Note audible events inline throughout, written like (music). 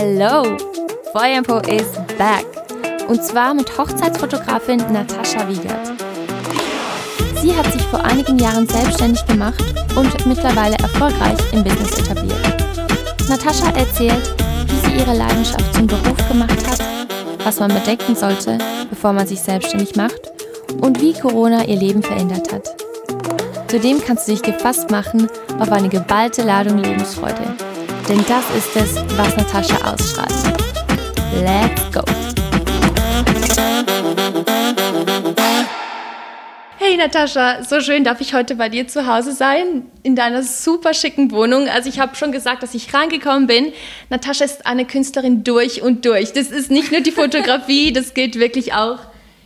Hello! Feuerinfo is back. Und zwar mit Hochzeitsfotografin Natascha Wiegert. Sie hat sich vor einigen Jahren selbstständig gemacht und mittlerweile erfolgreich im Business etabliert. Natascha erzählt, wie sie ihre Leidenschaft zum Beruf gemacht hat, was man bedenken sollte, bevor man sich selbstständig macht und wie Corona ihr Leben verändert hat. Zudem kannst du dich gefasst machen auf eine geballte Ladung Lebensfreude. Denn das ist es, was Natascha ausstrahlt. Let's go! Hey Natascha, so schön darf ich heute bei dir zu Hause sein, in deiner super schicken Wohnung. Also ich habe schon gesagt, dass ich reingekommen bin. Natascha ist eine Künstlerin durch und durch. Das ist nicht nur die Fotografie, (laughs) das geht wirklich auch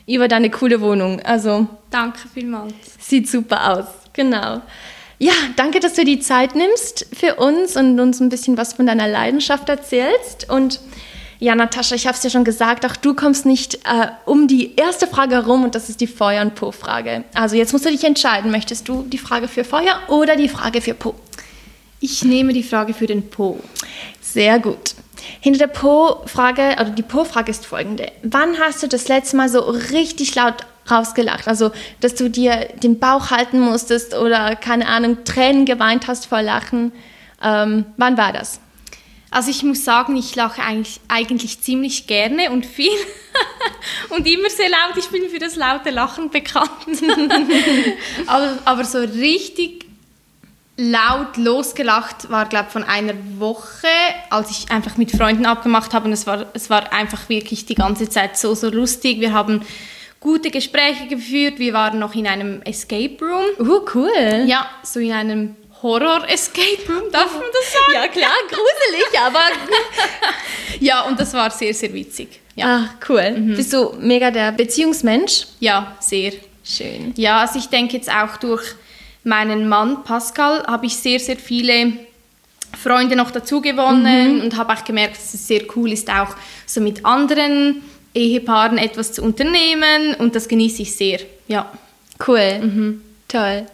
über deine coole Wohnung. Also danke vielmals. Sieht super aus. Genau. Ja, danke, dass du die Zeit nimmst für uns und uns ein bisschen was von deiner Leidenschaft erzählst. Und ja, Natascha, ich habe es ja schon gesagt, auch du kommst nicht äh, um die erste Frage herum und das ist die Feuer- und Po-Frage. Also jetzt musst du dich entscheiden, möchtest du die Frage für Feuer oder die Frage für Po? Ich nehme die Frage für den Po. Sehr gut. Hinter der Po-Frage, oder die Po-Frage ist folgende. Wann hast du das letzte Mal so richtig laut rausgelacht. Also, dass du dir den Bauch halten musstest oder, keine Ahnung, Tränen geweint hast vor Lachen. Ähm, wann war das? Also ich muss sagen, ich lache eigentlich, eigentlich ziemlich gerne und viel (laughs) und immer sehr laut. Ich bin für das laute Lachen bekannt. (laughs) aber, aber so richtig laut losgelacht war, glaube ich, von einer Woche, als ich einfach mit Freunden abgemacht habe. Und es war, es war einfach wirklich die ganze Zeit so, so lustig. Wir haben gute Gespräche geführt. Wir waren noch in einem Escape Room. Uh, cool. Ja, so in einem Horror-Escape Room, darf man das sagen? Ja, klar, gruselig, aber... (laughs) ja, und das war sehr, sehr witzig. Ja. Ach, cool. Mhm. Bist du mega der Beziehungsmensch? Ja, sehr. Schön. Ja, also ich denke jetzt auch durch meinen Mann Pascal habe ich sehr, sehr viele Freunde noch dazu gewonnen mhm. und habe auch gemerkt, dass es sehr cool ist, auch so mit anderen Ehepaaren etwas zu unternehmen und das genieße ich sehr. Ja. Cool. Mhm. Toll.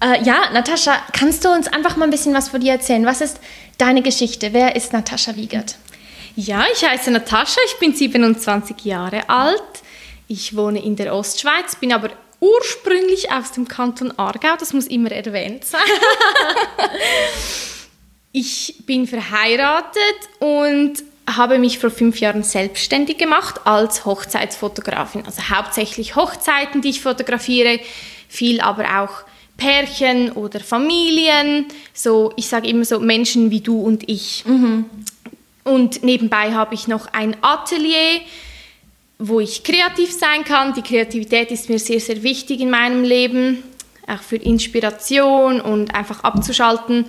Äh, ja, Natascha, kannst du uns einfach mal ein bisschen was von dir erzählen? Was ist deine Geschichte? Wer ist Natascha Wiegert? Ja, ich heiße Natascha, ich bin 27 Jahre alt. Ich wohne in der Ostschweiz, bin aber ursprünglich aus dem Kanton Aargau, das muss immer erwähnt sein. (laughs) ich bin verheiratet und habe mich vor fünf Jahren selbstständig gemacht als Hochzeitsfotografin. Also hauptsächlich Hochzeiten, die ich fotografiere, viel aber auch Pärchen oder Familien, so ich sage immer so Menschen wie du und ich. Mhm. Und nebenbei habe ich noch ein Atelier, wo ich kreativ sein kann. Die Kreativität ist mir sehr, sehr wichtig in meinem Leben, auch für Inspiration und einfach abzuschalten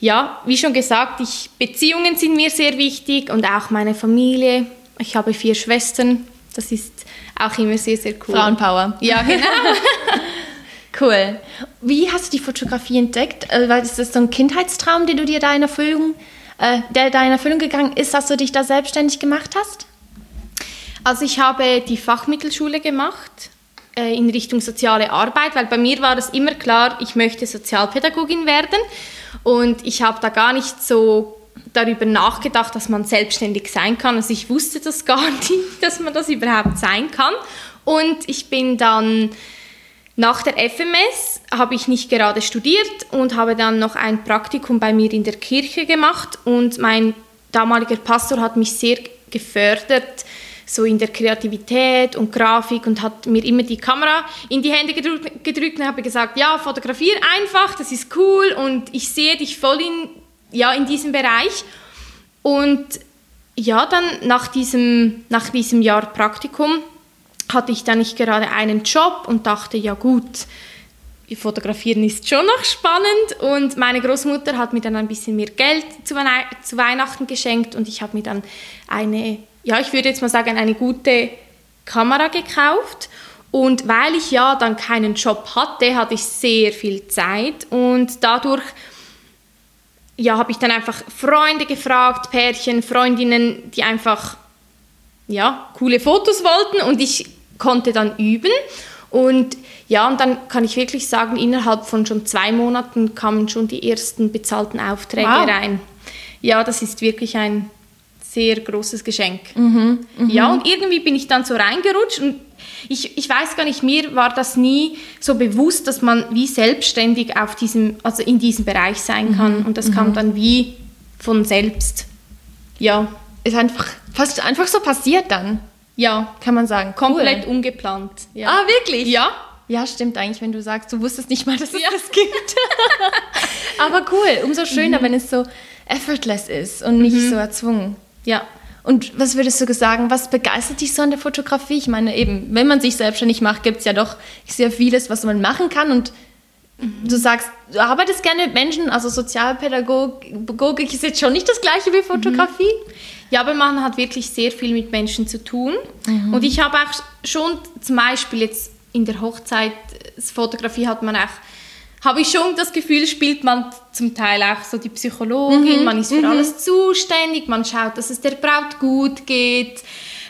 ja, wie schon gesagt, ich, Beziehungen sind mir sehr wichtig und auch meine Familie. Ich habe vier Schwestern. Das ist auch immer sehr, sehr cool. Frauenpower. Ja, genau. (laughs) cool. Wie hast du die Fotografie entdeckt? Äh, war das so ein Kindheitstraum, den du dir da in Erfüllung, äh, der da in Erfüllung gegangen ist, dass du dich da selbstständig gemacht hast? Also ich habe die Fachmittelschule gemacht in Richtung soziale Arbeit, weil bei mir war es immer klar, ich möchte Sozialpädagogin werden. Und ich habe da gar nicht so darüber nachgedacht, dass man selbstständig sein kann. Also ich wusste das (laughs) gar nicht, dass man das überhaupt sein kann. Und ich bin dann nach der FMS habe ich nicht gerade studiert und habe dann noch ein Praktikum bei mir in der Kirche gemacht und mein damaliger Pastor hat mich sehr gefördert, so in der Kreativität und Grafik und hat mir immer die Kamera in die Hände gedrückt, gedrückt und habe gesagt, ja, fotografier einfach, das ist cool und ich sehe dich voll in, ja, in diesem Bereich. Und ja, dann nach diesem, nach diesem Jahr Praktikum hatte ich dann nicht gerade einen Job und dachte, ja gut, Fotografieren ist schon noch spannend und meine Großmutter hat mir dann ein bisschen mehr Geld zu, Weihnachten geschenkt und ich habe mir dann eine ja, ich würde jetzt mal sagen, eine gute Kamera gekauft. Und weil ich ja dann keinen Job hatte, hatte ich sehr viel Zeit und dadurch ja, habe ich dann einfach Freunde gefragt, Pärchen, Freundinnen, die einfach ja, coole Fotos wollten und ich konnte dann üben. Und ja, und dann kann ich wirklich sagen, innerhalb von schon zwei Monaten kamen schon die ersten bezahlten Aufträge wow. rein. Ja, das ist wirklich ein sehr großes Geschenk. Mhm, ja, und irgendwie bin ich dann so reingerutscht und ich, ich weiß gar nicht, mir war das nie so bewusst, dass man wie selbstständig auf diesem, also in diesem Bereich sein kann. Mhm, und das kam dann wie von selbst. Ja. Ist einfach fast einfach so passiert dann. Ja. Kann man sagen. Komplett cool. ungeplant. Ja. Ah, wirklich? Ja. Ja, stimmt eigentlich, wenn du sagst, du wusstest nicht mal, dass es ja. das gibt. (laughs) Aber cool, umso schöner, mhm. wenn es so effortless ist und nicht mhm. so erzwungen. Ja. Und was würdest du sagen, was begeistert dich so an der Fotografie? Ich meine, eben, wenn man sich selbstständig macht, gibt es ja doch sehr vieles, was man machen kann. Und mhm. du sagst, du arbeitest gerne mit Menschen, also Sozialpädagogik ist jetzt schon nicht das gleiche wie Fotografie. Mhm. Ja, aber man hat wirklich sehr viel mit Menschen zu tun. Mhm. Und ich habe auch schon zum Beispiel jetzt in der Hochzeitsfotografie hat man auch habe ich schon das Gefühl, spielt man zum Teil auch so die Psychologin, mhm. man ist für mhm. alles zuständig, man schaut, dass es der Braut gut geht.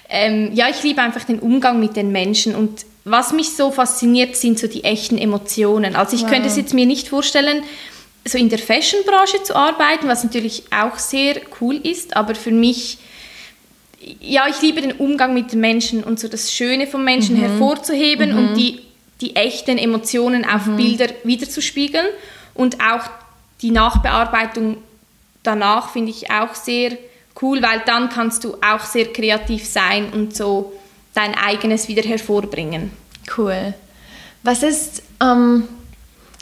Ähm, ja, ich liebe einfach den Umgang mit den Menschen und was mich so fasziniert, sind so die echten Emotionen. Also ich wow. könnte es jetzt mir nicht vorstellen, so in der Fashion-Branche zu arbeiten, was natürlich auch sehr cool ist, aber für mich ja, ich liebe den Umgang mit den Menschen und so das Schöne vom Menschen mhm. hervorzuheben mhm. und die die echten Emotionen auf mhm. Bilder wiederzuspiegeln und auch die Nachbearbeitung danach finde ich auch sehr cool, weil dann kannst du auch sehr kreativ sein und so dein eigenes wieder hervorbringen. Cool. Was ist, ähm,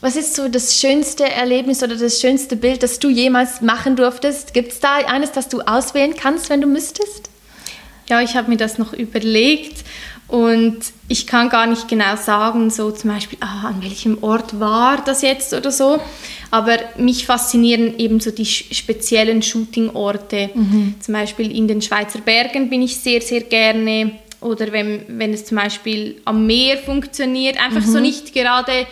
was ist so das schönste Erlebnis oder das schönste Bild, das du jemals machen durftest? Gibt es da eines, das du auswählen kannst, wenn du müsstest? Ja, ich habe mir das noch überlegt und ich kann gar nicht genau sagen, so zum Beispiel, ah, an welchem Ort war das jetzt oder so. Aber mich faszinieren eben so die speziellen Shooting-Orte. Mhm. Zum Beispiel in den Schweizer Bergen bin ich sehr, sehr gerne. Oder wenn, wenn es zum Beispiel am Meer funktioniert, einfach mhm. so nicht gerade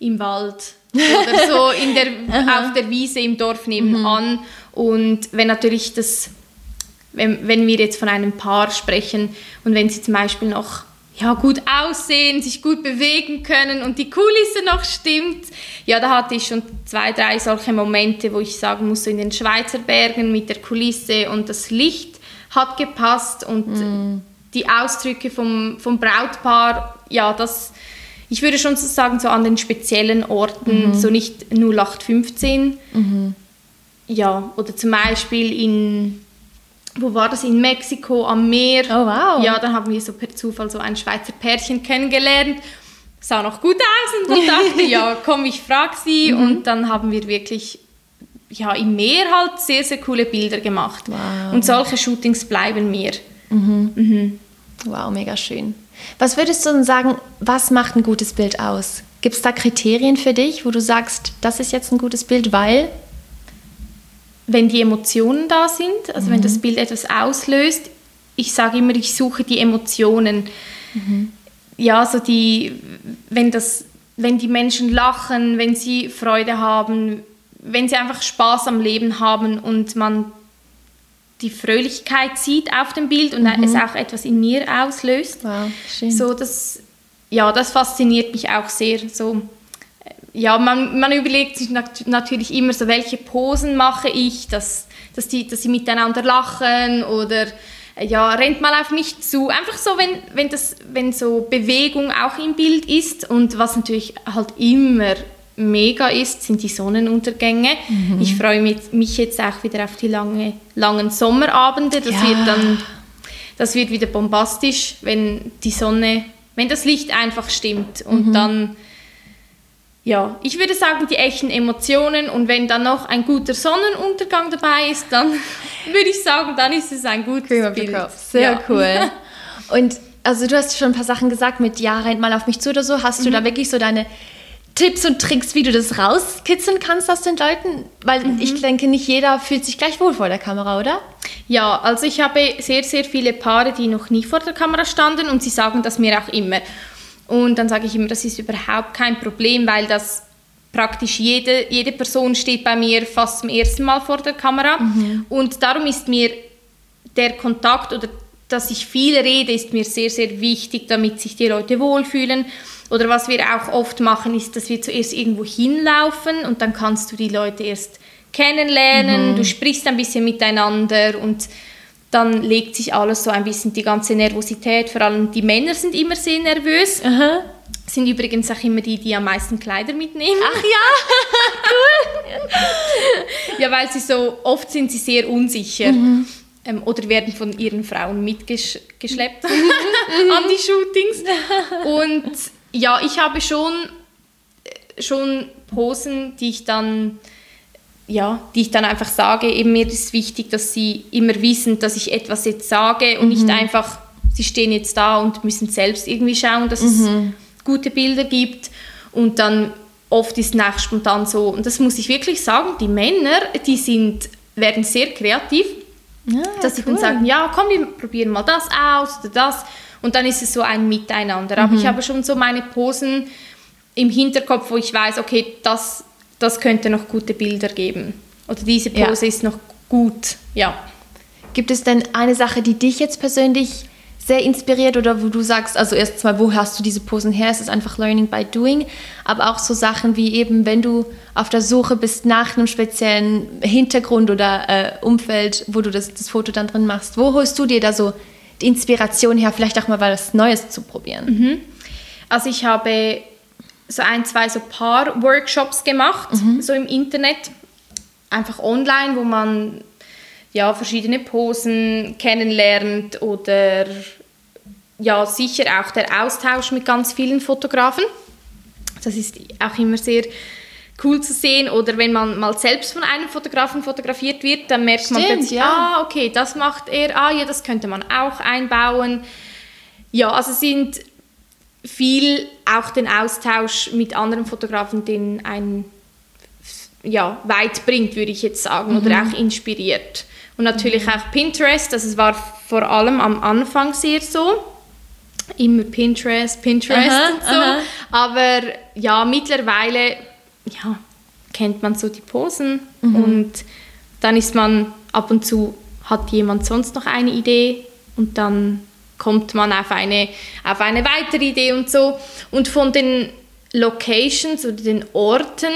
im Wald oder so in der, (laughs) auf der Wiese im Dorf nebenan. Mhm. Und wenn natürlich das wenn, wenn wir jetzt von einem Paar sprechen und wenn sie zum Beispiel noch ja, gut aussehen, sich gut bewegen können und die Kulisse noch stimmt. Ja, da hatte ich schon zwei, drei solche Momente, wo ich sagen muss, so in den Schweizer Bergen mit der Kulisse und das Licht hat gepasst und mm. die Ausdrücke vom, vom Brautpaar, ja, das, ich würde schon so sagen, so an den speziellen Orten, mhm. so nicht 0815. Mhm. Ja, oder zum Beispiel in wo war das? In Mexiko am Meer. Oh wow. Ja, dann haben wir so per Zufall so ein Schweizer Pärchen kennengelernt. Sah noch gut aus und dann dachte ja, (laughs) komm, ich frage sie. Mhm. Und dann haben wir wirklich ja, im Meer halt sehr, sehr coole Bilder gemacht. Wow. Und solche Shootings bleiben mir. Mhm. Mhm. Wow, mega schön. Was würdest du denn sagen, was macht ein gutes Bild aus? Gibt es da Kriterien für dich, wo du sagst, das ist jetzt ein gutes Bild, weil? Wenn die Emotionen da sind, also mhm. wenn das Bild etwas auslöst, ich sage immer, ich suche die Emotionen. Mhm. Ja, so die, wenn, das, wenn die Menschen lachen, wenn sie Freude haben, wenn sie einfach Spaß am Leben haben und man die Fröhlichkeit sieht auf dem Bild und mhm. es auch etwas in mir auslöst. Wow, schön. So, das, ja, das fasziniert mich auch sehr. So, ja, man, man überlegt sich nat natürlich immer so, welche Posen mache ich, dass, dass, die, dass sie miteinander lachen oder äh, ja, rennt mal auf mich zu. Einfach so, wenn, wenn, das, wenn so Bewegung auch im Bild ist und was natürlich halt immer mega ist, sind die Sonnenuntergänge. Mhm. Ich freue mich, mich, jetzt auch wieder auf die lange, langen Sommerabende. Das ja. wird dann das wird wieder bombastisch, wenn die Sonne, wenn das Licht einfach stimmt und mhm. dann ja, ich würde sagen, die echten Emotionen und wenn dann noch ein guter Sonnenuntergang dabei ist, dann (laughs) würde ich sagen, dann ist es ein gutes Cream Bild. Sehr ja. cool. (laughs) Und also du hast schon ein paar Sachen gesagt mit ja, rennt mal auf mich zu oder so. Hast du da mhm. wirklich so deine Tipps und Tricks, wie du das rauskitzeln kannst aus den Leuten? Weil mhm. ich denke, nicht jeder fühlt sich gleich wohl vor der Kamera, oder? Ja, also ich habe sehr, sehr viele Paare, die noch nie vor der Kamera standen und sie sagen das mir auch immer. Und dann sage ich immer, das ist überhaupt kein Problem, weil das praktisch jede, jede Person steht bei mir fast zum ersten Mal vor der Kamera. Mhm. Und darum ist mir der Kontakt oder dass ich viel rede, ist mir sehr, sehr wichtig, damit sich die Leute wohlfühlen. Oder was wir auch oft machen, ist, dass wir zuerst irgendwo hinlaufen und dann kannst du die Leute erst kennenlernen, mhm. du sprichst ein bisschen miteinander und dann legt sich alles so ein bisschen die ganze Nervosität. Vor allem die Männer sind immer sehr nervös. Aha. Sind übrigens auch immer die, die am meisten Kleider mitnehmen. Ach ja, (laughs) Ja, weil sie so, oft sind sie sehr unsicher. Mhm. Ähm, oder werden von ihren Frauen mitgeschleppt (laughs) an die Shootings. (laughs) Und ja, ich habe schon, äh, schon Posen, die ich dann ja, die ich dann einfach sage, eben mir ist wichtig, dass sie immer wissen, dass ich etwas jetzt sage und nicht einfach, sie stehen jetzt da und müssen selbst irgendwie schauen, dass es gute Bilder gibt und dann oft ist nach spontan so, und das muss ich wirklich sagen, die Männer, die sind, werden sehr kreativ, dass sie dann sagen, ja, komm, wir probieren mal das aus oder das. Und dann ist es so ein Miteinander. Aber ich habe schon so meine Posen im Hinterkopf, wo ich weiß, okay, das, das könnte noch gute Bilder geben. Oder diese Ja. Pose ist noch gut, ja. Gibt es denn eine Sache, die dich jetzt persönlich sehr inspiriert oder wo du sagst, also erstens mal, wo hast du diese Posen her? Es ist einfach Learning by Doing, aber auch so Sachen wie eben, wenn du auf der Suche bist nach einem speziellen Hintergrund oder äh, Umfeld, wo du das, das Foto dann drin machst, wo holst du dir da so die Inspiration her, vielleicht auch mal was Neues zu probieren? Also ich habe so ein, zwei so Paar-Workshops gemacht, so im Internet, einfach online, wo man ja verschiedene Posen kennenlernt oder ja sicher auch der Austausch mit ganz vielen Fotografen. Das ist auch immer sehr cool zu sehen. Oder wenn man mal selbst von einem Fotografen fotografiert wird, dann merkt man Stimmt, plötzlich, ja. ah, okay, das macht er, ah ja, das könnte man auch einbauen. Ja, also sind viel auch den Austausch mit anderen Fotografen, den einen ja, weit bringt, würde ich jetzt sagen, oder auch inspiriert. Und natürlich auch Pinterest, also es war vor allem am Anfang sehr so. Immer Pinterest, Pinterest Aha, und so. aha. Aber ja, mittlerweile ja, kennt man so die Posen und dann ist man ab und zu, hat jemand sonst noch eine Idee und dann kommt man auf eine, auf eine weitere Idee und so. Und von den Locations oder den Orten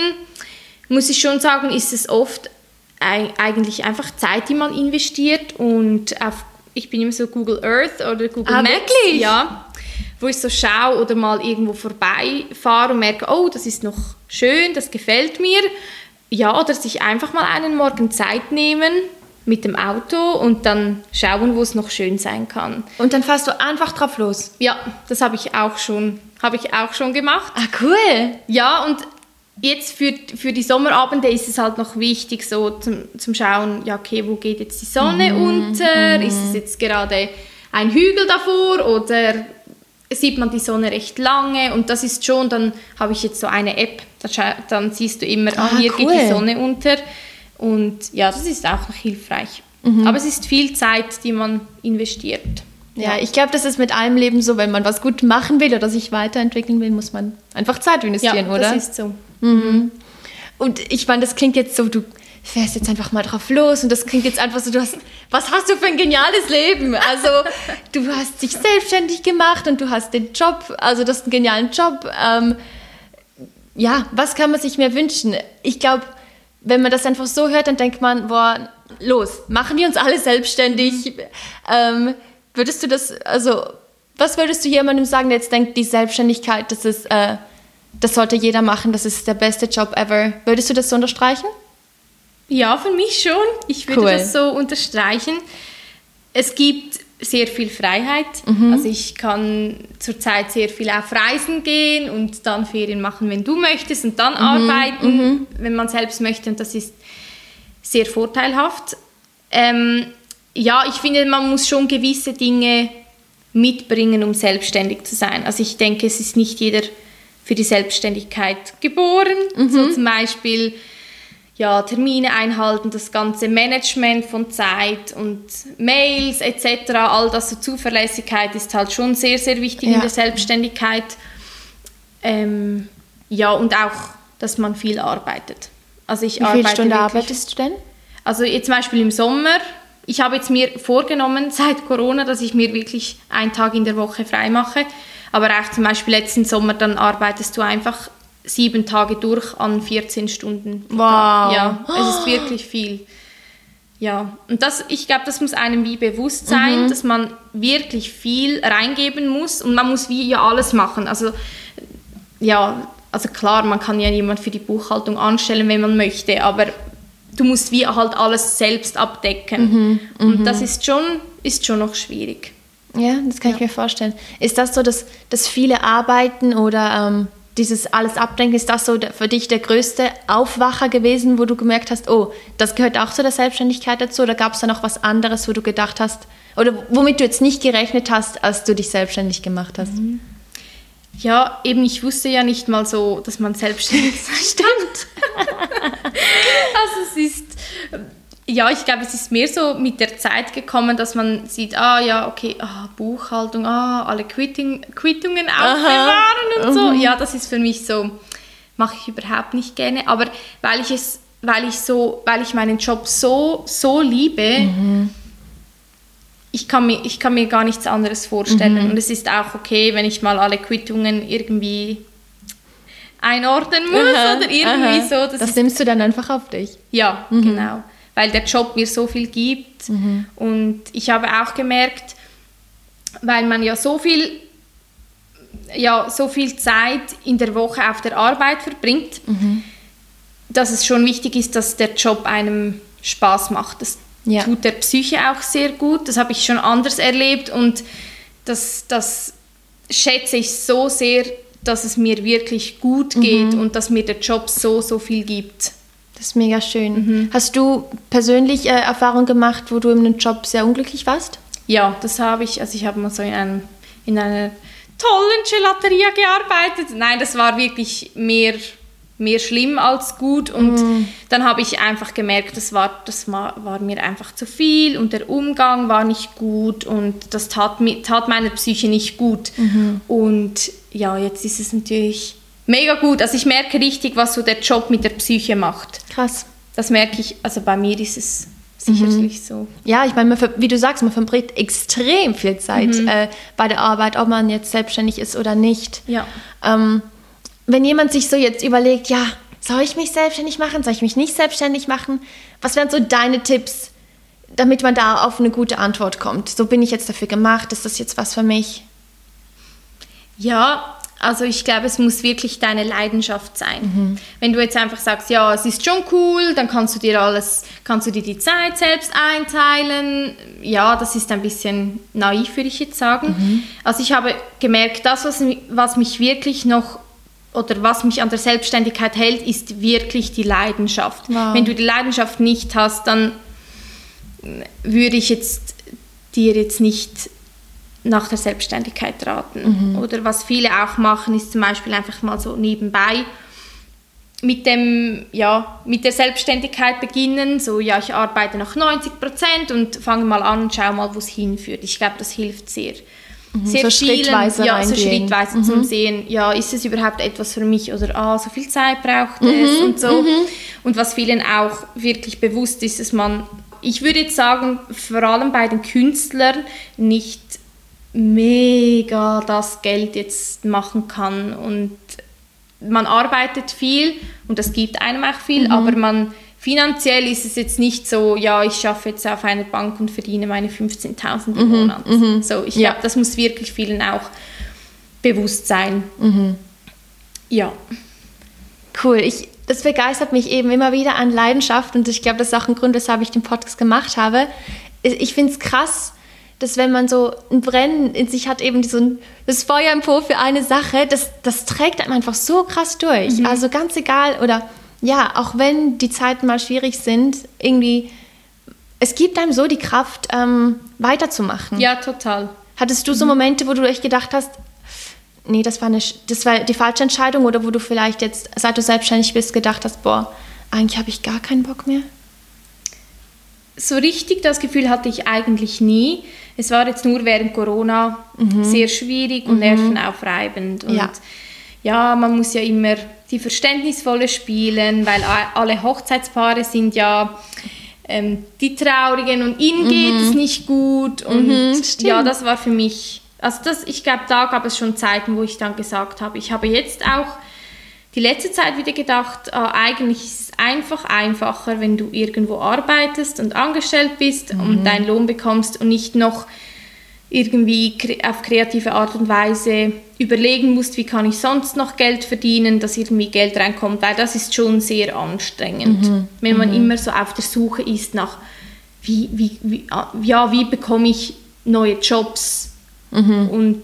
muss ich schon sagen, ist es oft ei- eigentlich einfach Zeit, die man investiert und auf, ich bin immer so Google Earth oder Google Ah, Maps, wirklich? ja, wo ich so schaue oder mal irgendwo vorbeifahre und merke, oh, das ist noch schön, das gefällt mir. Ja, oder sich einfach mal einen Morgen Zeit nehmen mit dem Auto und dann schauen, wo es noch schön sein kann. Und dann fährst du einfach drauf los. Ja, das habe ich auch schon, habe ich auch schon gemacht. Ah, cool. Ja, und jetzt für, für die Sommerabende ist es halt noch wichtig, so zum, zum Schauen, ja, okay, wo geht jetzt die Sonne unter? Ist es jetzt gerade ein Hügel davor oder sieht man die Sonne recht lange? Und das ist schon, dann habe ich jetzt so eine App, da scha- dann siehst du immer, ah, Ah, hier geht cool. die Sonne unter. Und ja, das ist auch noch hilfreich. Aber es ist viel Zeit, die man investiert. Ja, ich glaube, das ist mit allem Leben so, wenn man was gut machen will oder sich weiterentwickeln will, muss man einfach Zeit Ja, investieren, oder? das ist so. Und ich meine, das klingt jetzt so, du fährst jetzt einfach mal drauf los und das klingt jetzt einfach so, du hast, was hast du für ein geniales Leben? Also, (laughs) du hast dich selbstständig gemacht und du hast den Job, also das ist einen genialen Job. Ähm, ja, was kann man sich mehr wünschen? Ich glaube, wenn man das einfach so hört, dann denkt man, boah, los, machen wir uns alle selbstständig. Ähm, würdest du das, also, was würdest du jemandem sagen, der jetzt denkt, die Selbstständigkeit, das ist, äh, das sollte jeder machen, das ist der beste Job ever. Würdest du das so unterstreichen? Ja, für mich schon. Ich würde Cool. das so unterstreichen. Es gibt sehr viel Freiheit. Mhm. Also ich kann zurzeit sehr viel auf Reisen gehen und dann Ferien machen, wenn du möchtest und dann Mhm. arbeiten, wenn man selbst möchte. Und das ist sehr vorteilhaft. Ähm, ja, ich finde, man muss schon gewisse Dinge mitbringen, um selbstständig zu sein. Also ich denke, es ist nicht jeder für die Selbstständigkeit geboren. So zum Beispiel ja, Termine einhalten, das ganze Management von Zeit und Mails etc., all das, so Zuverlässigkeit ist halt schon sehr, sehr wichtig Ja. in der Selbstständigkeit. Ähm, ja, und auch, dass man viel arbeitet. Also ich Wie arbeite viele Stunden wirklich- arbeitest du denn? also jetzt zum Beispiel im Sommer, ich habe jetzt mir vorgenommen (laughs) seit Corona, dass ich mir wirklich einen Tag in der Woche frei mache. Aber auch zum Beispiel letzten Sommer, dann arbeitest du einfach sieben Tage durch an 14 Stunden. Wow. Ja, es ist (gasps) wirklich viel. Ja, und das, ich glaube, das muss einem wie bewusst sein, dass man wirklich viel reingeben muss und man muss wie ja alles machen. Also ja, also klar, man kann ja jemand für die Buchhaltung anstellen, wenn man möchte, aber du musst wie halt alles selbst abdecken. Und das ist schon, ist schon noch schwierig. Ja, das kann ich mir vorstellen. Ist das so, dass, dass viele arbeiten oder ähm, dieses alles abdenken, ist das so für dich der größte Aufwacher gewesen, wo du gemerkt hast, oh, das gehört auch zu der Selbstständigkeit dazu? Oder gab es da noch was anderes, wo du gedacht hast, oder womit du jetzt nicht gerechnet hast, als du dich selbstständig gemacht hast? Ja, eben, ich wusste ja nicht mal so, dass man selbstständig sein (laughs) Stimmt. Ja, ich glaube, es ist mehr so mit der Zeit gekommen, dass man sieht, ah ja, okay, ah, Buchhaltung, ah, alle Quitting, Quittungen aufbewahren und so. Ja, das ist für mich so, mache ich überhaupt nicht gerne. Aber weil ich es, weil ich so, weil ich meinen Job so, so liebe, ich kann, mir, ich kann mir gar nichts anderes vorstellen. Und es ist auch okay, wenn ich mal alle Quittungen irgendwie einordnen muss oder irgendwie so. Das, Das nimmst du dann einfach auf dich. ja, genau. Weil der Job mir so viel gibt. Und ich habe auch gemerkt, weil man ja so viel, ja, so viel Zeit in der Woche auf der Arbeit verbringt, dass es schon wichtig ist, dass der Job einem Spaß macht. Das Ja. tut der Psyche auch sehr gut. Das habe ich schon anders erlebt und das, das schätze ich so sehr, dass es mir wirklich gut geht und dass mir der Job so, so viel gibt. Das ist mega schön. Hast du persönlich äh, Erfahrung gemacht, wo du in einem Job sehr unglücklich warst? Ja, das habe ich. Also ich habe mal so in, einem, in einer tollen Gelateria gearbeitet. Nein, das war wirklich mehr, mehr schlimm als gut. Und dann habe ich einfach gemerkt, das, war, das war, war mir einfach zu viel und der Umgang war nicht gut und das tat, tat meiner Psyche nicht gut. Und ja, jetzt ist es natürlich mega gut. Also ich merke richtig, was so der Job mit der Psyche macht. Krass. Das merke ich, also bei mir ist es sicherlich so. Ja, ich meine, wie du sagst, man verbringt extrem viel Zeit äh, bei der Arbeit, ob man jetzt selbstständig ist oder nicht. Ja. Ähm, wenn jemand sich so jetzt überlegt, ja, soll ich mich selbstständig machen, soll ich mich nicht selbstständig machen? Was wären so deine Tipps, damit man da auf eine gute Antwort kommt? So bin ich jetzt dafür gemacht, ist das jetzt was für mich? Ja, also ich glaube, es muss wirklich deine Leidenschaft sein. Wenn du jetzt einfach sagst, ja, es ist schon cool, dann kannst du dir alles, kannst du dir die Zeit selbst einteilen. Ja, das ist ein bisschen naiv, würde ich jetzt sagen. Also ich habe gemerkt, das, was, was mich wirklich noch oder was mich an der Selbstständigkeit hält, ist wirklich die Leidenschaft. Wow. Wenn du die Leidenschaft nicht hast, dann würde ich jetzt dir jetzt nicht nach der Selbstständigkeit raten. Oder was viele auch machen, ist zum Beispiel einfach mal so nebenbei mit dem ja mit der Selbstständigkeit beginnen. So ja, ich arbeite noch 90 Prozent und fange mal an und schau mal, wo es hinführt. Ich glaube, das hilft sehr. Sehr Mhm. So vielen, schrittweise ja, so reingehen. Mhm. schrittweise zum Sehen, ja, ist es überhaupt etwas für mich oder ah, so viel Zeit braucht Mhm. es und so. Und was vielen auch wirklich bewusst ist, dass man, ich würde jetzt sagen, vor allem bei den Künstlern nicht mega das Geld jetzt machen kann und man arbeitet viel und das gibt einem auch viel, aber man finanziell ist es jetzt nicht so, ja, ich schaffe jetzt auf einer Bank und verdiene meine 15.000 im Monat. So, ich Ja. glaube, das muss wirklich vielen auch bewusst sein. Ja. Cool. Ich, das begeistert mich eben immer wieder an Leidenschaft und ich glaube, das ist auch ein Grund, weshalb ich den Podcast gemacht habe. Ich finde es krass, dass wenn man so ein Brennen in sich hat, eben so ein, das Feuer im Po für eine Sache, das, das trägt einem einfach so krass durch. Also ganz egal oder ja, auch wenn die Zeiten mal schwierig sind, irgendwie, es gibt einem so die Kraft, ähm, weiterzumachen. Ja, total. Hattest du so Momente, wo du echt gedacht hast, nee, das war, eine, das war die falsche Entscheidung oder wo du vielleicht jetzt, seit du selbstständig bist, gedacht hast, boah, eigentlich habe ich gar keinen Bock mehr? So richtig das Gefühl hatte ich eigentlich nie. Es war jetzt nur während Corona sehr schwierig und nervenaufreibend. Und Ja. ja. man muss ja immer die Verständnisvolle spielen, weil alle Hochzeitspaare sind ja ähm, die Traurigen und ihnen geht es nicht gut. Und stimmt. ja, das war für mich, also das, ich glaube, da gab es schon Zeiten, wo ich dann gesagt habe, ich habe jetzt auch die letzte Zeit wieder gedacht, äh, eigentlich ist es einfach einfacher, wenn du irgendwo arbeitest und angestellt bist mhm. und deinen Lohn bekommst und nicht noch irgendwie auf kreative Art und Weise überlegen musst, wie kann ich sonst noch Geld verdienen, dass irgendwie Geld reinkommt, weil das ist schon sehr anstrengend, mhm. wenn man mhm. immer so auf der Suche ist nach, wie, wie, wie, ah, ja, wie bekomme ich neue Jobs mhm. und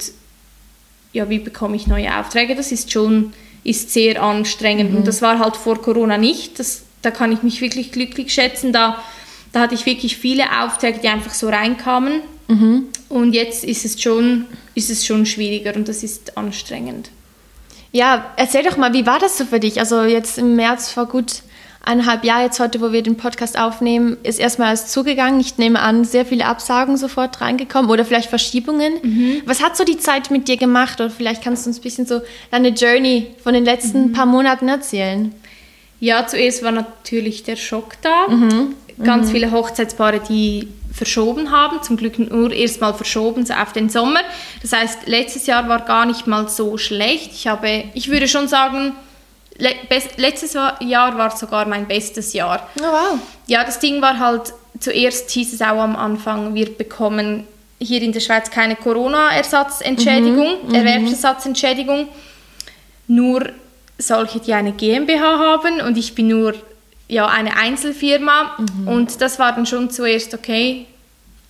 ja, wie bekomme ich neue Aufträge, das ist schon ist sehr anstrengend. Und mhm. das war halt vor Corona nicht. Das, da kann ich mich wirklich glücklich schätzen. Da, da hatte ich wirklich viele Aufträge, die einfach so reinkamen. Mhm. Und jetzt ist es, schon, ist es schon schwieriger und das ist anstrengend. Ja, erzähl doch mal, wie war das so für dich? Also jetzt im März vor gut eineinhalb Jahren, jetzt heute, wo wir den Podcast aufnehmen, ist erstmal alles zugegangen. Ich nehme an, sehr viele Absagen sofort reingekommen oder vielleicht Verschiebungen. Mhm. Was hat so die Zeit mit dir gemacht? Oder vielleicht kannst du uns ein bisschen so deine Journey von den letzten mhm. paar Monaten erzählen. Ja, zuerst war natürlich der Schock da. Mhm. Ganz mhm. viele Hochzeitspaare, die verschoben haben, zum Glück nur erstmal verschoben auf den Sommer. Das heißt, letztes Jahr war gar nicht mal so schlecht. Ich habe, ich würde schon sagen, le letztes Jahr war sogar mein bestes Jahr. Oh, wow. Ja, das Ding war halt, zuerst hieß es auch am Anfang, wir bekommen hier in der Schweiz keine Corona-Ersatzentschädigung, mhm, mhm. Erwerbsersatzentschädigung, nur solche, die eine GmbH haben und ich bin nur ja, eine Einzelfirma mhm. und das war dann schon zuerst okay,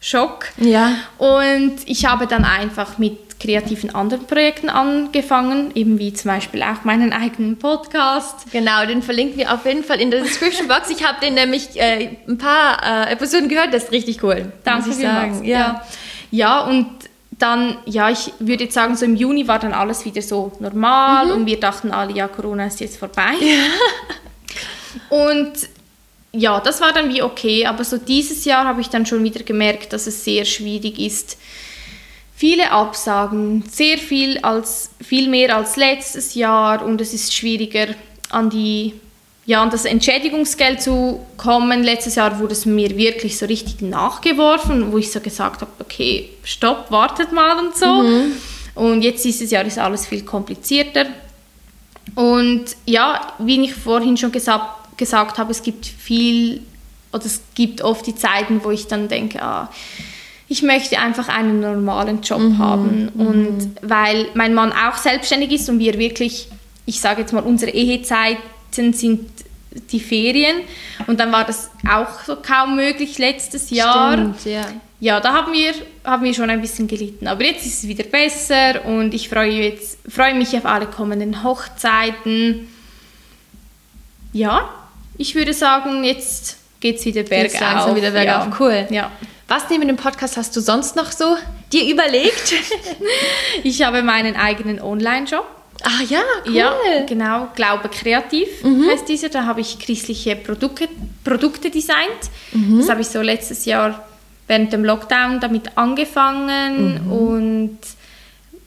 Schock. Ja. Und ich habe dann einfach mit kreativen anderen Projekten angefangen, eben wie zum Beispiel auch meinen eigenen Podcast. Genau, den verlinken wir auf jeden Fall in der Description Box. Ich habe den nämlich äh, ein paar äh, Episoden gehört, das ist richtig cool. Danke muss ich sagen. Ja. ja. ja, und dann, ja, ich würde jetzt sagen, so im Juni war dann alles wieder so normal mhm. und wir dachten alle, ja, Corona ist jetzt vorbei. Ja. Und ja, das war dann wie okay, aber so dieses Jahr habe ich dann schon wieder gemerkt, dass es sehr schwierig ist, viele Absagen, sehr viel, als, viel mehr als letztes Jahr und es ist schwieriger an, die, ja, an das Entschädigungsgeld zu kommen. Letztes Jahr wurde es mir wirklich so richtig nachgeworfen, wo ich so gesagt habe, okay, stopp, wartet mal und so. Mhm. Und jetzt dieses Jahr ist alles viel komplizierter. Und ja, wie ich vorhin schon gesagt, gesagt habe, es gibt viel, oder es gibt oft die Zeiten, wo ich dann denke, ah, ich möchte einfach einen normalen Job mhm. haben. Mhm. Und weil mein Mann auch selbstständig ist und wir wirklich, ich sage jetzt mal, unsere Ehezeiten sind die Ferien. Und dann war das auch so kaum möglich letztes Jahr. Stimmt, ja. Ja, da haben wir, haben wir schon ein bisschen gelitten. Aber jetzt ist es wieder besser und ich freue, jetzt, freue mich auf alle kommenden Hochzeiten. Ja, ich würde sagen, jetzt geht es wieder bergauf. wieder bergauf. Ja. Cool. Ja. Was neben dem Podcast hast du sonst noch so dir überlegt? (laughs) ich habe meinen eigenen Online-Shop. Ah ja, cool. Ja, genau. Glaube kreativ mhm. heißt dieser. Da habe ich christliche Produkte, Produkte designt. Mhm. Das habe ich so letztes Jahr während dem Lockdown damit angefangen mhm. und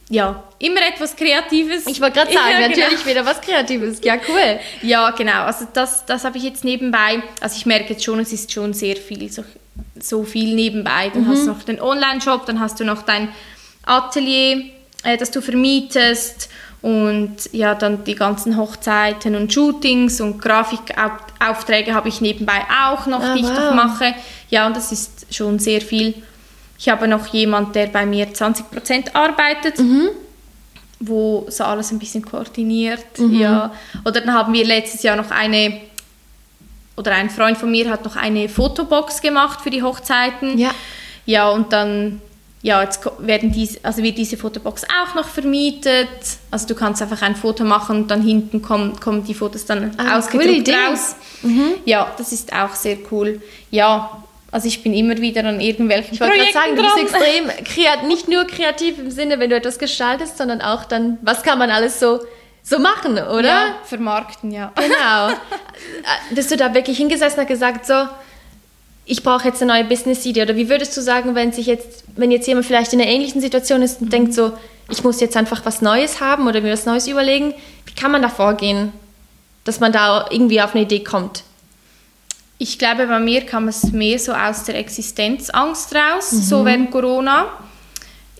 ja, immer etwas Kreatives. Ich wollte gerade sagen, (laughs) ja, genau. natürlich wieder was Kreatives. Ja, cool. Ja, genau. Also das, das habe ich jetzt nebenbei. Also ich merke jetzt schon, es ist schon sehr viel so so viel nebenbei. Dann mhm. hast du noch den Online-Shop, dann hast du noch dein Atelier, äh, das du vermietest und ja, dann die ganzen Hochzeiten und Shootings und Grafikaufträge habe ich nebenbei auch noch, ah, die ich wow. noch mache. Ja, und das ist schon sehr viel. Ich habe noch jemand, der bei mir 20% arbeitet. Mhm wo so alles ein bisschen koordiniert. Mhm. Ja. Oder dann haben wir letztes Jahr noch eine oder ein Freund von mir hat noch eine Fotobox gemacht für die Hochzeiten. Ja. Ja, und dann ja, jetzt werden diese, also wird diese Fotobox auch noch vermietet. Also du kannst einfach ein Foto machen und dann hinten kommen, kommen die Fotos dann ah, ausgedruckt raus. Mhm. Ja, das ist auch sehr cool. Ja, also ich bin immer wieder an irgendwelchen ich Projekten Ich wollte gerade sagen, du bist extrem (laughs) kreativ, nicht nur kreativ im Sinne, wenn du etwas gestaltest, sondern auch dann, was kann man alles so so machen, oder? Ja, vermarkten, ja. Genau. (laughs) Dass du da wirklich hingesessen und gesagt, so, ich brauche jetzt eine neue Business-Idee. Oder wie würdest du sagen, wenn sich jetzt, wenn jetzt jemand vielleicht in einer ähnlichen Situation ist und mhm. denkt so, ich muss jetzt einfach was Neues haben oder mir was Neues überlegen, wie kann man da vorgehen, dass man da irgendwie auf eine Idee kommt? Ich glaube, bei mir kam es mehr so aus der Existenzangst raus, mhm. so während Corona.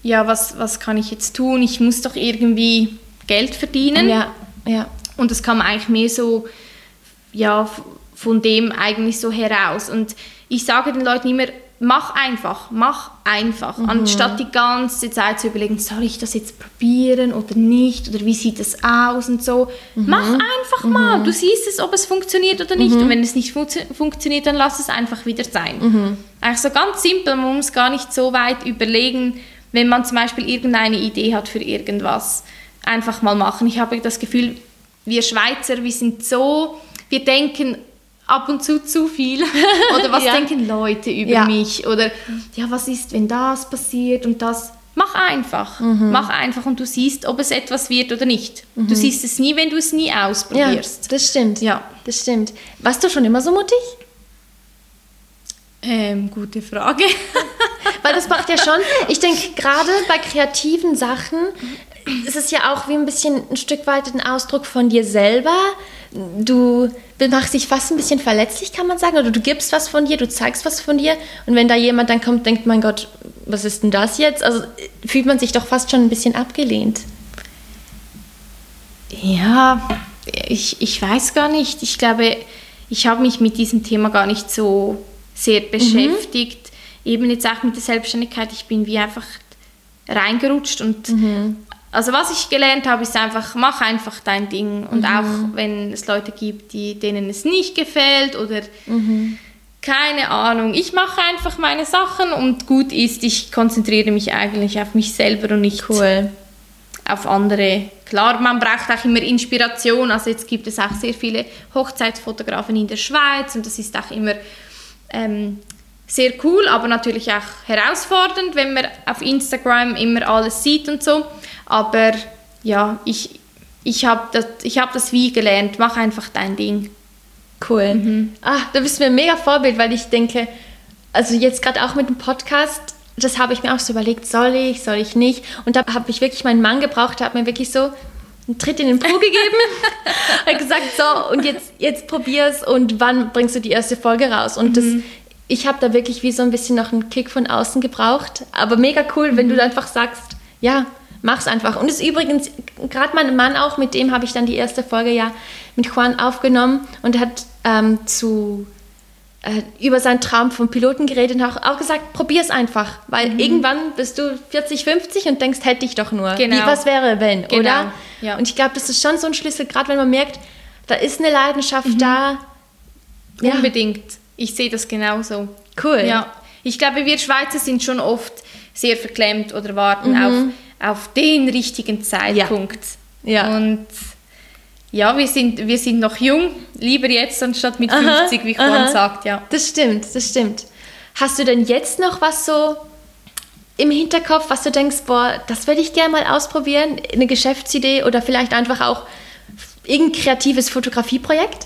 Ja, was, was kann ich jetzt tun? Ich muss doch irgendwie Geld verdienen. Ja, ja. Und das kam eigentlich mehr so, ja, von dem eigentlich so heraus. Und ich sage den Leuten immer, mach einfach, mach einfach, mhm. anstatt die ganze Zeit zu überlegen, soll ich das jetzt probieren oder nicht oder wie sieht das aus und so. Mhm. Mach einfach mal, mhm. du siehst es, ob es funktioniert oder nicht und mhm. wenn es nicht fun funktioniert, dann lass es einfach wieder sein. Mhm. Eigentlich so ganz simpel, man muss gar nicht so weit überlegen, wenn man zum Beispiel irgendeine Idee hat für irgendwas, einfach mal machen. Ich habe das Gefühl, wir Schweizer, wir sind so, wir denken ab und zu zu viel. (laughs) Oder was ja. denken Leute über ja. mich? Oder ja, was ist, wenn das passiert und das? Mach einfach. Mhm. Mach einfach und du siehst, ob es etwas wird oder nicht. Mhm. Du siehst es nie, wenn du es nie ausprobierst. Ja, das stimmt. Ja. Das stimmt. Warst du schon immer so mutig? Ähm, gute Frage. (laughs) Weil das macht ja schon, ich denke, gerade bei kreativen Sachen ist es ja auch wie ein bisschen ein Stück weit ein Ausdruck von dir selber. Du machst dich fast ein bisschen verletzlich, kann man sagen, oder du gibst was von dir, du zeigst was von dir. Und wenn da jemand dann kommt, denkt, mein Gott, was ist denn das jetzt? Also fühlt man sich doch fast schon ein bisschen abgelehnt. Ja, ich, ich weiß gar nicht. Ich glaube, ich habe mich mit diesem Thema gar nicht so sehr mhm. beschäftigt. Mhm. Eben jetzt auch mit der Selbstständigkeit. Ich bin wie einfach reingerutscht und mhm. Also was ich gelernt habe, ist einfach, mach einfach dein Ding. Und mhm. auch wenn es Leute gibt, die, denen es nicht gefällt oder mhm. keine Ahnung, ich mache einfach meine Sachen und gut ist, ich konzentriere mich eigentlich auf mich selber und nicht cool. auf andere. Klar, man braucht auch immer Inspiration. Also jetzt gibt es auch sehr viele Hochzeitsfotografen in der Schweiz und das ist auch immer ähm, sehr cool, aber natürlich auch herausfordernd, wenn man auf Instagram immer alles sieht und so. Aber ja, ich, ich habe das, hab das wie gelernt. Mach einfach dein Ding. Cool. Mhm. Ah, da bist du mir ein mega Vorbild, weil ich denke, also jetzt gerade auch mit dem Podcast, das habe ich mir auch so überlegt, soll ich, soll ich nicht? Und da habe ich wirklich meinen Mann gebraucht, der hat mir wirklich so einen Tritt in den Po gegeben. (laughs) hat gesagt, so, und jetzt, jetzt probier's und wann bringst du die erste Folge raus? Und mhm. das, ich habe da wirklich wie so ein bisschen noch einen Kick von außen gebraucht. Aber mega cool, mhm. wenn du einfach sagst, ja, mach's einfach. Und es ist übrigens gerade mein Mann auch, mit dem habe ich dann die erste Folge ja mit Juan aufgenommen und hat ähm, zu äh, über seinen Traum vom Piloten geredet und auch, auch gesagt, probier's einfach, weil mhm. irgendwann bist du 40, 50 und denkst, hätte ich doch nur. Genau. Wie, was wäre, wenn, genau. oder? Ja. Und ich glaube, das ist schon so ein Schlüssel, gerade wenn man merkt, da ist eine Leidenschaft mhm. da. Ja. Unbedingt. Ich sehe das genauso. Cool. Ja. Ich glaube, wir Schweizer sind schon oft sehr verklemmt oder warten mhm. auf auf den richtigen Zeitpunkt. Ja. ja. Und ja, wir sind, wir sind noch jung, lieber jetzt anstatt mit 50, aha, wie Juan sagt, ja. Das stimmt, das stimmt. Hast du denn jetzt noch was so im Hinterkopf, was du denkst, boah, das würde ich gerne mal ausprobieren, eine Geschäftsidee oder vielleicht einfach auch irgendein kreatives Fotografieprojekt?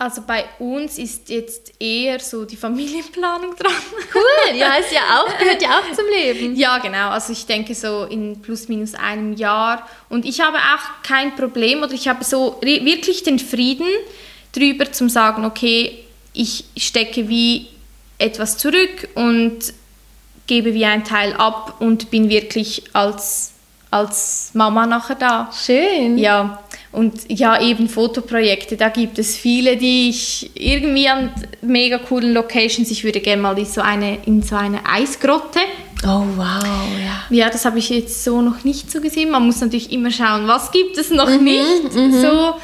Also bei uns ist jetzt eher so die Familienplanung dran. (laughs) Cool, ja, ist ja auch, gehört ja auch zum Leben. Ja, genau. Also ich denke so in plus minus einem Jahr. Und ich habe auch kein Problem oder ich habe so wirklich den Frieden drüber zum sagen, okay, ich stecke wie etwas zurück und gebe wie ein Teil ab und bin wirklich als, als Mama nachher da. Schön. Ja, und ja, eben Fotoprojekte, da gibt es viele, die ich irgendwie an mega coolen Locations, ich würde gerne mal in so eine, in so eine Eisgrotte. Oh wow, ja. Ja, das habe ich jetzt so noch nicht so gesehen. Man muss natürlich immer schauen, was gibt es noch mhm, nicht. Mhm. So,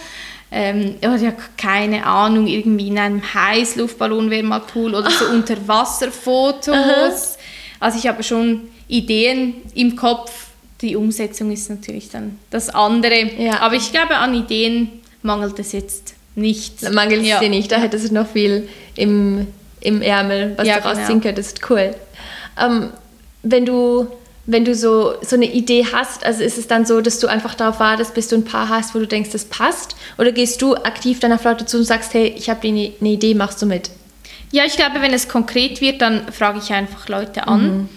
ähm, ja, keine Ahnung, irgendwie in einem Heißluftballon wäre mal cool oder so (laughs) Unterwasserfotos. Also ich habe schon Ideen im Kopf, die Umsetzung ist natürlich dann das andere. Ja. Aber ich glaube, an Ideen mangelt es jetzt nicht. Mangelt es ja. dir nicht, da hättest du noch viel im, im Ärmel, was ja, du rausziehen genau. könntest. Cool. Ähm, wenn du wenn du so, so eine Idee hast, also ist es dann so, dass du einfach darauf wartest, bis du ein paar hast, wo du denkst, das passt? Oder gehst du aktiv deiner Leute zu und sagst, hey, ich habe eine Idee, machst du mit? Ja, ich glaube, wenn es konkret wird, dann frage ich einfach Leute an.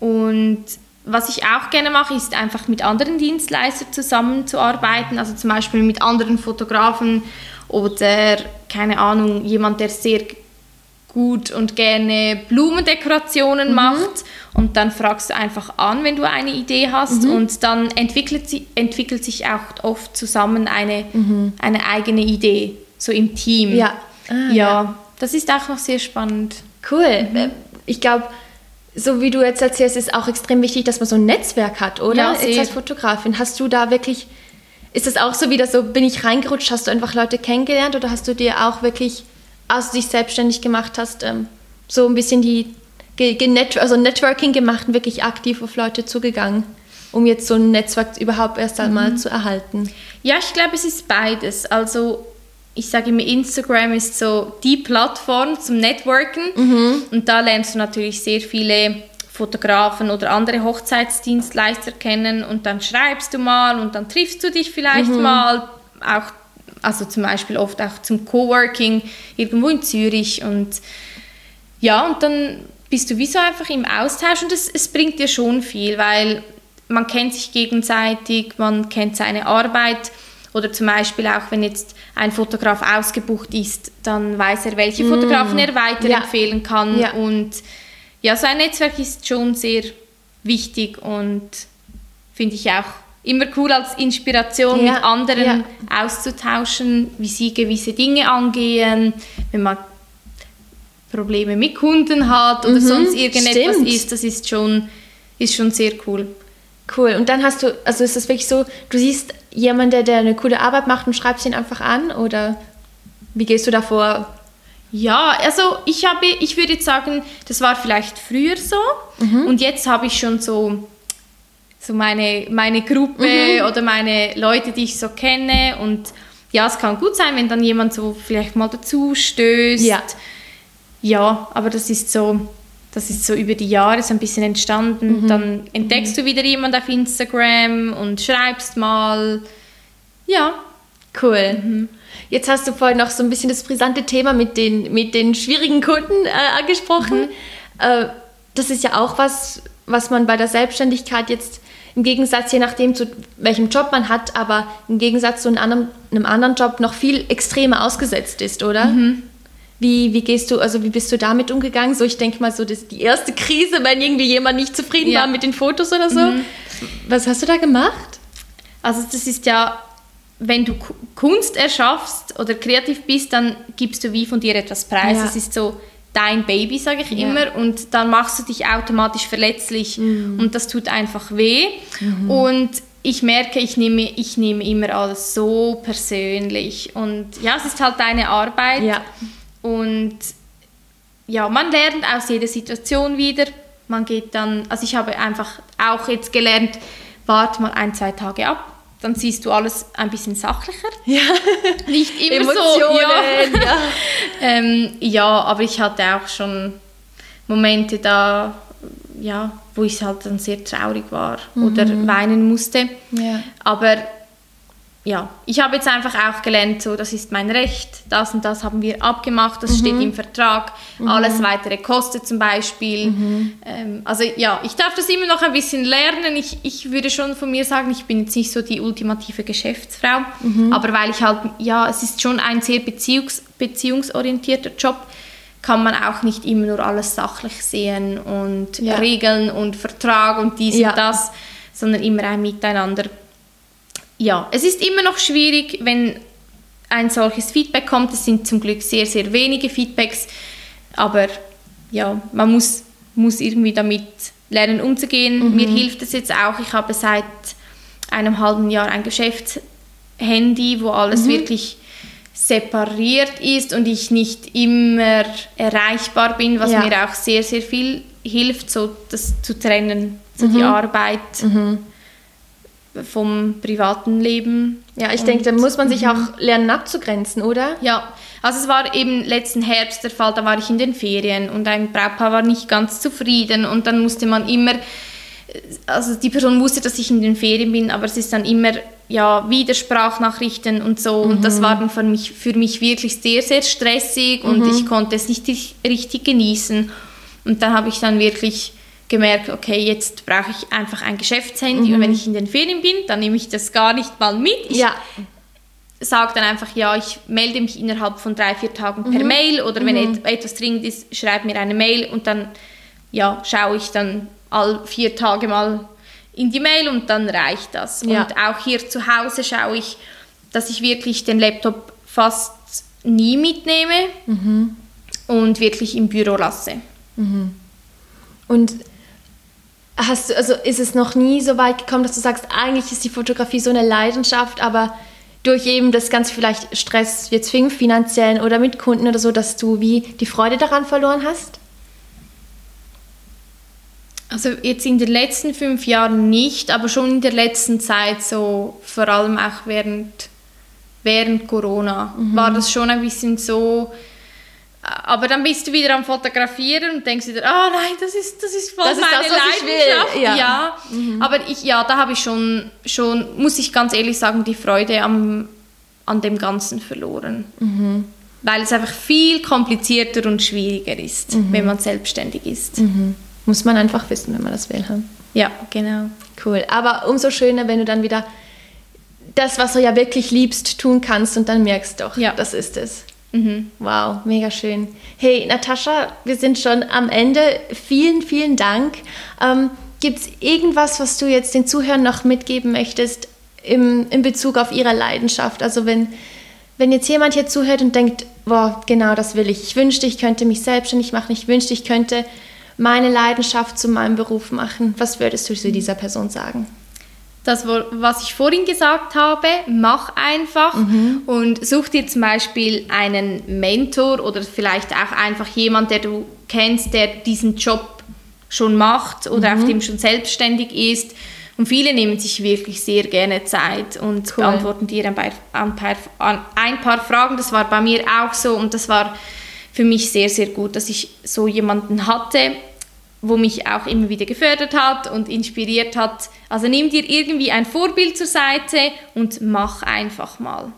Mhm. Und was ich auch gerne mache, ist einfach mit anderen Dienstleistern zusammenzuarbeiten, also zum Beispiel mit anderen Fotografen oder keine Ahnung, jemand, der sehr gut und gerne Blumendekorationen mhm. macht und dann fragst du einfach an, wenn du eine Idee hast Mhm. und dann entwickelt, sie, entwickelt sich auch oft zusammen eine, eine eigene Idee, so im Team. Mhm. Ja. Ah, ja, das ist auch noch sehr spannend. Cool. Äh, Ich glaube, so wie du jetzt erzählst, ist auch extrem wichtig, dass man so ein Netzwerk hat, oder? Ja, jetzt sehr. als Fotografin. Hast du da wirklich, ist das auch so wieder so, bin ich reingerutscht, hast du einfach Leute kennengelernt oder hast du dir auch wirklich, als du dich selbstständig gemacht hast, ähm, so ein bisschen die, also Networking gemacht und wirklich aktiv auf Leute zugegangen, um jetzt so ein Netzwerk überhaupt erst einmal zu erhalten? Ja, ich glaube, es ist beides. Also ich sage immer, Instagram ist so die Plattform zum Networken. Und da lernst du natürlich sehr viele Fotografen oder andere Hochzeitsdienstleister kennen. Und dann schreibst du mal und dann triffst du dich vielleicht mal, auch, also zum Beispiel oft auch zum Coworking irgendwo in Zürich. Und ja, und dann bist du wie so einfach im Austausch. Und es, es bringt dir schon viel, weil man kennt sich gegenseitig, man kennt seine Arbeit oder zum Beispiel auch, wenn jetzt ein Fotograf ausgebucht ist, dann weiß er, welche Fotografen er weiterempfehlen kann Mm. Ja. und ja, so ein Netzwerk ist schon sehr wichtig und finde ich auch immer cool als Inspiration Ja, mit anderen ja. auszutauschen, wie sie gewisse Dinge angehen, wenn man Probleme mit Kunden hat oder sonst irgendetwas Mhm, stimmt. ist, das ist schon, ist schon sehr cool. Cool. Und dann hast du, also ist es wirklich so, du siehst jemanden, der eine coole Arbeit macht und schreibst ihn einfach an oder wie gehst du davor? Ja, also ich habe, ich würde jetzt sagen, das war vielleicht früher so und jetzt habe ich schon so, so meine, meine Gruppe oder meine Leute, die ich so kenne und ja, es kann gut sein, wenn dann jemand so vielleicht mal dazu stößt. Ja. Ja, aber das ist so, das ist so über die Jahre so ein bisschen entstanden. Dann entdeckst du wieder jemand auf Instagram und schreibst mal. Ja, Cool. Jetzt hast du vorhin noch so ein bisschen das brisante Thema mit den, mit den schwierigen Kunden äh, angesprochen. Äh, das ist ja auch was, was man bei der Selbstständigkeit jetzt im Gegensatz, je nachdem, zu welchem Job man hat, aber im Gegensatz zu einem anderen, einem anderen Job noch viel extremer ausgesetzt ist, oder? Wie, wie gehst du, also wie bist du damit umgegangen? So, ich denke mal, so das, die erste Krise, wenn irgendwie jemand nicht zufrieden Ja. war mit den Fotos oder so. Was hast du da gemacht? Also das ist ja, wenn du Ku- Kunst erschaffst oder kreativ bist, dann gibst du wie von dir etwas preis. Ja. Das ist so dein Baby, sage ich Ja. immer, und dann machst du dich automatisch verletzlich Mhm. und das tut einfach weh. Und ich merke, ich nehme, ich nehme immer alles so persönlich und ja, es ist halt deine Arbeit Ja. Und ja, man lernt aus jeder Situation wieder. Man geht dann, also ich habe einfach auch jetzt gelernt, warte mal ein, zwei Tage ab, dann siehst du alles ein bisschen sachlicher. (laughs) Ja. Nicht immer so. Emotionen, Ja. ja. (laughs) Ähm, ja, aber ich hatte auch schon Momente da, ja, wo ich halt dann sehr traurig war oder weinen musste. Ja. Aber ja, ich habe jetzt einfach auch gelernt, so, das ist mein Recht, das und das haben wir abgemacht, das steht im Vertrag, alles weitere kostet zum Beispiel. Ähm, also ja, ich darf das immer noch ein bisschen lernen. Ich, ich würde schon von mir sagen, ich bin jetzt nicht so die ultimative Geschäftsfrau, aber weil ich halt, ja, es ist schon ein sehr beziehungs beziehungsorientierter Job, kann man auch nicht immer nur alles sachlich sehen und Ja. Regeln und Vertrag und dies Ja. und das, sondern immer ein Miteinander ja, es ist immer noch schwierig, wenn ein solches Feedback kommt. Es sind zum Glück sehr, sehr wenige Feedbacks, aber ja, man muss, muss irgendwie damit lernen umzugehen. Mir hilft es jetzt auch. Ich habe seit einem halben Jahr ein Geschäftshandy, wo alles wirklich separiert ist und ich nicht immer erreichbar bin, was Ja. mir auch sehr, sehr viel hilft, so das zu trennen, so die Arbeit vom privaten Leben. Ja, ich denke, da muss man sich auch lernen abzugrenzen, oder? Ja, also es war eben letzten Herbst der Fall, da war ich in den Ferien und ein Brautpaar war nicht ganz zufrieden und dann musste man immer, also die Person wusste, dass ich in den Ferien bin, aber es ist dann immer ja wieder Sprachnachrichten und so und das war dann für mich, für mich wirklich sehr, sehr stressig und ich konnte es nicht ri- richtig genießen und dann habe ich dann wirklich gemerkt, okay, jetzt brauche ich einfach ein Geschäftshandy und wenn ich in den Ferien bin, dann nehme ich das gar nicht mal mit. Ich Ja. sage dann einfach, ja, ich melde mich innerhalb von drei, vier Tagen Mhm. per Mail oder wenn et etwas dringend ist, schreib mir eine Mail und dann ja, schaue ich dann, all vier Tage mal in die Mail und dann reicht das. Ja. Und auch hier zu Hause schaue ich, dass ich wirklich den Laptop fast nie mitnehme und wirklich im Büro lasse. Und hast du, also ist es noch nie so weit gekommen, dass du sagst, eigentlich ist die Fotografie so eine Leidenschaft, aber durch eben das ganze vielleicht Stress, jetzt wegen finanziellen oder mit Kunden oder so, dass du wie die Freude daran verloren hast? Also jetzt in den letzten fünf Jahren nicht, aber schon in der letzten Zeit, so vor allem auch während, während Corona, war das schon ein bisschen so. Aber dann bist du wieder am Fotografieren und denkst wieder, ah nein, das ist, das ist voll Das ist meine das, ich will, Leidenschaft. ja. aber ich, ja, da habe ich schon, schon, muss ich ganz ehrlich sagen, die Freude am, an dem Ganzen verloren. Weil es einfach viel komplizierter und schwieriger ist, wenn man selbstständig ist. Muss man einfach wissen, wenn man das will. Hm? Ja, genau. Cool. Aber umso schöner, wenn du dann wieder das, was du ja wirklich liebst, tun kannst und dann merkst doch, Ja. das ist es. Mhm. Wow, mega schön. Hey, Natascha, wir sind schon am Ende. Vielen, vielen Dank. Ähm, Gibt es irgendwas, was du jetzt den Zuhörern noch mitgeben möchtest im, in Bezug auf ihre Leidenschaft? Also wenn, wenn jetzt jemand hier zuhört und denkt, boah, genau das will ich. Ich wünschte, ich könnte mich selbstständig machen. Ich wünschte, ich könnte meine Leidenschaft zu meinem Beruf machen. Was würdest du zu dieser Person sagen? Das, was ich vorhin gesagt habe, mach einfach und such dir zum Beispiel einen Mentor oder vielleicht auch einfach jemand, der du kennst, der diesen Job schon macht oder auf dem schon selbstständig ist. Und viele nehmen sich wirklich sehr gerne Zeit und Cool. beantworten dir ein paar, ein, paar, ein paar Fragen. Das war bei mir auch so und das war für mich sehr, sehr gut, dass ich so jemanden hatte, wo mich auch immer wieder gefördert hat und inspiriert hat. Also nimm dir irgendwie ein Vorbild zur Seite und mach einfach mal.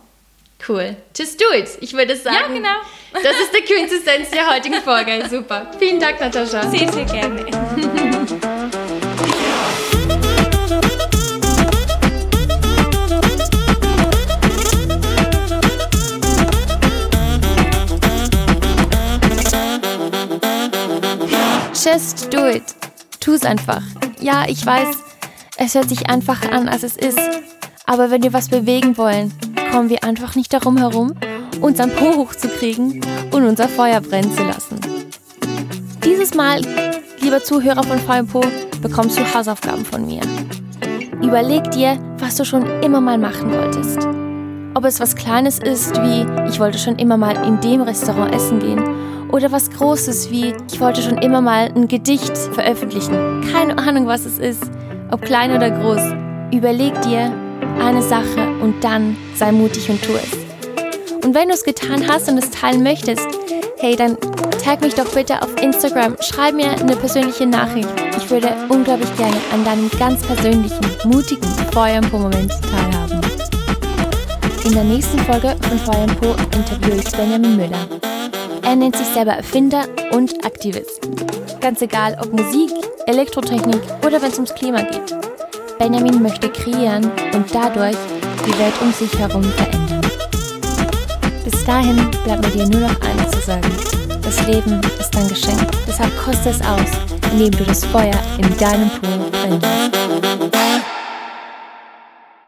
Cool. Just do it. Ich würde sagen, Ja, genau. das ist die Quintessenz der heutigen Folge. (laughs) Super. Vielen Dank, Natascha. Sehr, sehr gerne. (laughs) Just do it. Tu's einfach. Ja, ich weiß, es hört sich einfacher an, als es ist. Aber wenn wir was bewegen wollen, kommen wir einfach nicht darum herum, unseren Po hochzukriegen und unser Feuer brennen zu lassen. Dieses Mal, lieber Zuhörer von im Po, bekommst du Hausaufgaben von mir. Überleg dir, was du schon immer mal machen wolltest. Ob es was Kleines ist, wie ich wollte schon immer mal in dem Restaurant essen gehen, oder was Großes, wie ich wollte schon immer mal ein Gedicht veröffentlichen. Keine Ahnung, was es ist, ob klein oder groß. Überleg dir eine Sache und dann sei mutig und tu es. Und wenn du es getan hast und es teilen möchtest, hey, dann tag mich doch bitte auf Instagram, schreib mir eine persönliche Nachricht. Ich würde unglaublich gerne an deinem ganz persönlichen, mutigen Feuer im Po-Moment teilhaben. In der nächsten Folge von Feuer Po interviewe ich Benjamin Müller. Er nennt sich selber Erfinder und Aktivist. Ganz egal, ob Musik, Elektrotechnik oder wenn es ums Klima geht. Benjamin möchte kreieren und dadurch die Welt um sich herum verändern. Bis dahin bleibt mir dir nur noch eines zu sagen. Das Leben ist ein Geschenk. Deshalb koste es aus, indem du das Feuer in deinem Po brennst.